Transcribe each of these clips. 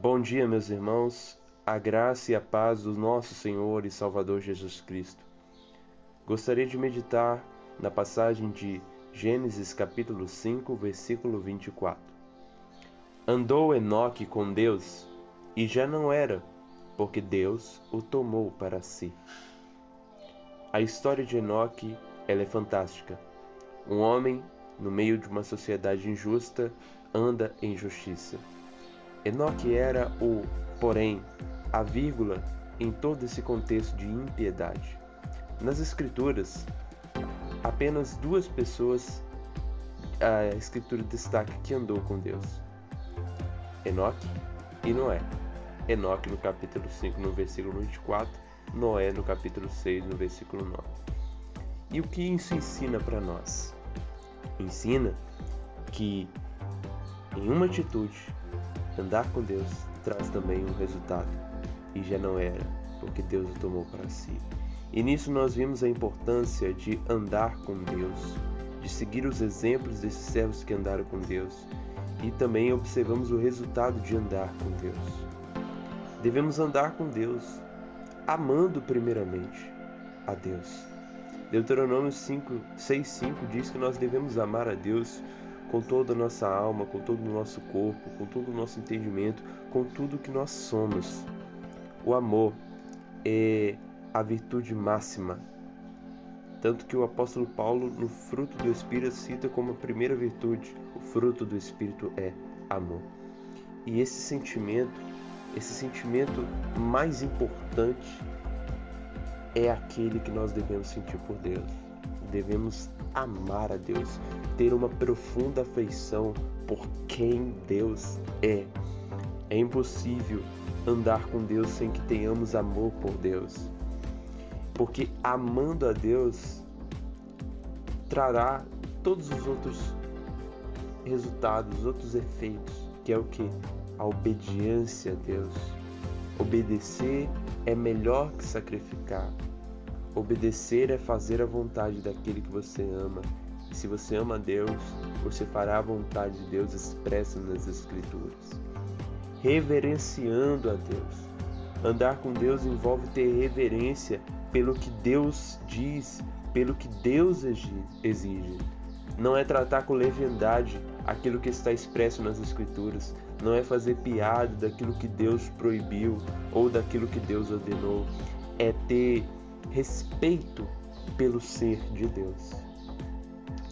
Bom dia, meus irmãos, a graça e a paz do nosso Senhor e Salvador Jesus Cristo. Gostaria de meditar na passagem de Gênesis capítulo 5, versículo 24. Andou Enoque com Deus e já não era, porque Deus o tomou para si. A história de Enoque ela é fantástica. Um homem, no meio de uma sociedade injusta, anda em justiça. Enoque era o, porém, a vírgula em todo esse contexto de impiedade. Nas Escrituras, apenas duas pessoas a Escritura destaca que andou com Deus: Enoque e Noé. Enoque no capítulo 5, no versículo 24, Noé no capítulo 6, no versículo 9. E o que isso ensina para nós? Ensina que em uma atitude, andar com Deus traz também um resultado, e já não era, porque Deus o tomou para si. E nisso nós vimos a importância de andar com Deus, de seguir os exemplos desses servos que andaram com Deus, e também observamos o resultado de andar com Deus. Devemos andar com Deus, amando primeiramente a Deus. Deuteronômio 6,5 diz que nós devemos amar a Deus com toda a nossa alma, com todo o nosso corpo, com todo o nosso entendimento, com tudo que nós somos. O amor é a virtude máxima. Tanto que o apóstolo Paulo, no fruto do Espírito, cita como a primeira virtude: o fruto do Espírito é amor. E esse sentimento, esse sentimento mais importante, é aquele que nós devemos sentir por Deus. Devemos amar a Deus, ter uma profunda afeição por quem Deus é. É impossível andar com Deus sem que tenhamos amor por Deus. Porque amando a Deus trará todos os outros resultados, outros efeitos, que é o que? A obediência a Deus. Obedecer é melhor que sacrificar. Obedecer é fazer a vontade daquele que você ama. E se você ama Deus, você fará a vontade de Deus expressa nas Escrituras. Reverenciando a Deus. Andar com Deus envolve ter reverência pelo que Deus diz, pelo que Deus exige. Não é tratar com leviandade aquilo que está expresso nas Escrituras, não é fazer piada daquilo que Deus proibiu ou daquilo que Deus ordenou, é ter respeito pelo ser de Deus.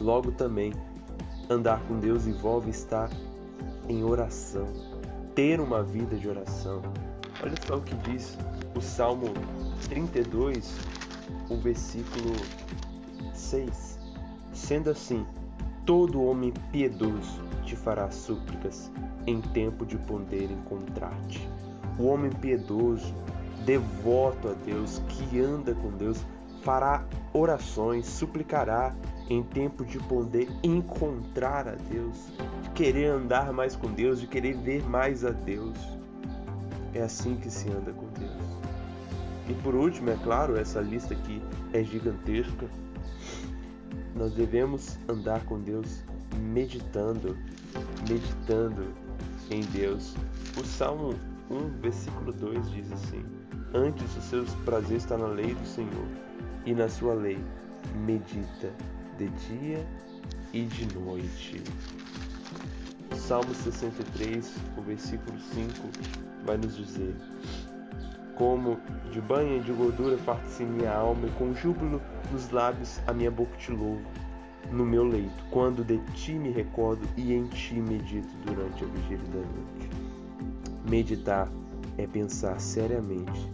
Logo também, andar com Deus envolve estar em oração, ter uma vida de oração. Olha só o que diz o Salmo 32, o versículo 6. Sendo assim, todo homem piedoso te fará súplicas em tempo de poder encontrar-te. O homem piedoso devoto a Deus, que anda com Deus, fará orações, suplicará em tempo de poder encontrar a Deus, de querer andar mais com Deus, de querer ver mais a Deus. É assim que se anda com Deus. E por último, é claro, essa lista aqui é gigantesca. Nós devemos andar com Deus meditando, meditando em Deus. O Salmo 1, versículo 2 diz assim: Antes os seus prazeres estão na lei do Senhor, e na sua lei medita de dia e de noite. Salmo 63, o versículo 5 vai nos dizer: Como de banho e de gordura parte-se minha alma, e com júbilo nos lábios a minha boca te louvo. No meu leito, quando de ti me recordo e em ti medito durante a vigília da noite. Meditar é pensar seriamente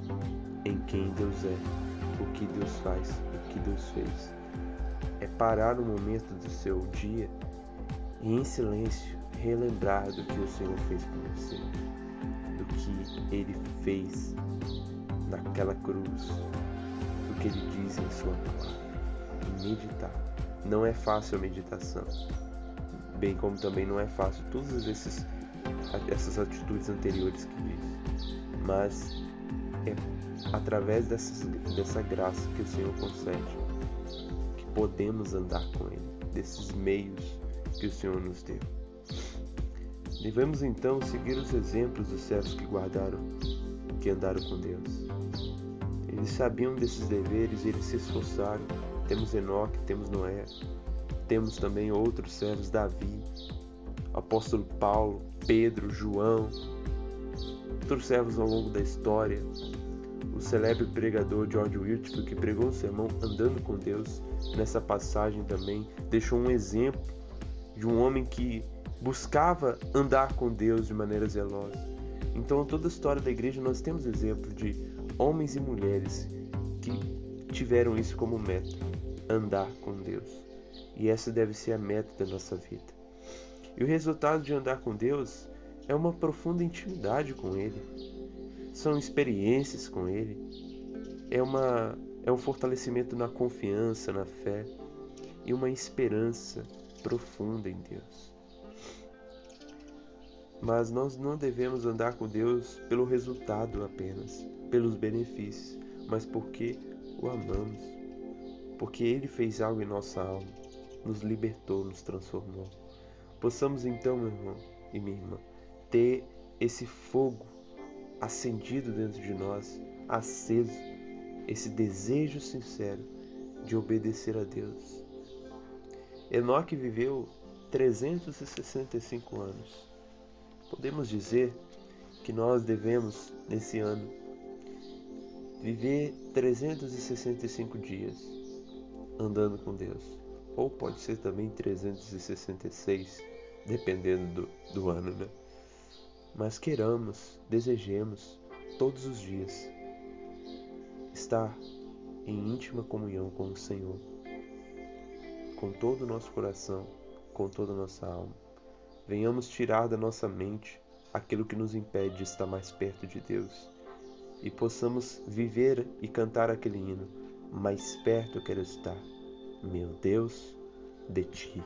em quem Deus é, o que Deus faz, o que Deus fez. É parar um momento do seu dia e em silêncio relembrar do que o Senhor fez por você, do que Ele fez naquela cruz, do que Ele diz em Sua palavra. E meditar. Não é fácil a meditação, bem como também não é fácil todas esses, essas atitudes anteriores que diz. Mas é através dessa graça que o Senhor concede que podemos andar com Ele, desses meios que o Senhor nos deu. Devemos então seguir os exemplos dos servos que guardaram, que andaram com Deus. Eles sabiam desses deveres e eles se esforçaram. Temos Enoque, temos Noé, temos também outros servos, Davi, apóstolo Paulo, Pedro, João, outros servos ao longo da história. O célebre pregador George Whitfield, que pregou um sermão andando com Deus, nessa passagem também deixou um exemplo de um homem que buscava andar com Deus de maneira zelosa. Então, toda a história da igreja nós temos exemplo de homens e mulheres que tiveram isso como meta, andar com Deus. E essa deve ser a meta da nossa vida. E o resultado de andar com Deus é uma profunda intimidade com Ele. São experiências com Ele. É, uma, é um fortalecimento na confiança, na fé e uma esperança profunda em Deus. Mas nós não devemos andar com Deus pelo resultado apenas, pelos benefícios, mas porque o amamos, porque Ele fez algo em nossa alma, nos libertou, nos transformou. Possamos então, meu irmão e minha irmã, ter esse fogo acendido dentro de nós, aceso, esse desejo sincero de obedecer a Deus. Enoque viveu 365 anos. Podemos dizer que nós devemos, nesse ano, viver 365 dias andando com Deus. Ou pode ser também 366, dependendo do, do ano, né? Mas queiramos, desejemos, todos os dias, estar em íntima comunhão com o Senhor, com todo o nosso coração, com toda a nossa alma venhamos tirar da nossa mente aquilo que nos impede de estar mais perto de Deus e possamos viver e cantar aquele hino: Mais perto quero estar, meu Deus, de ti.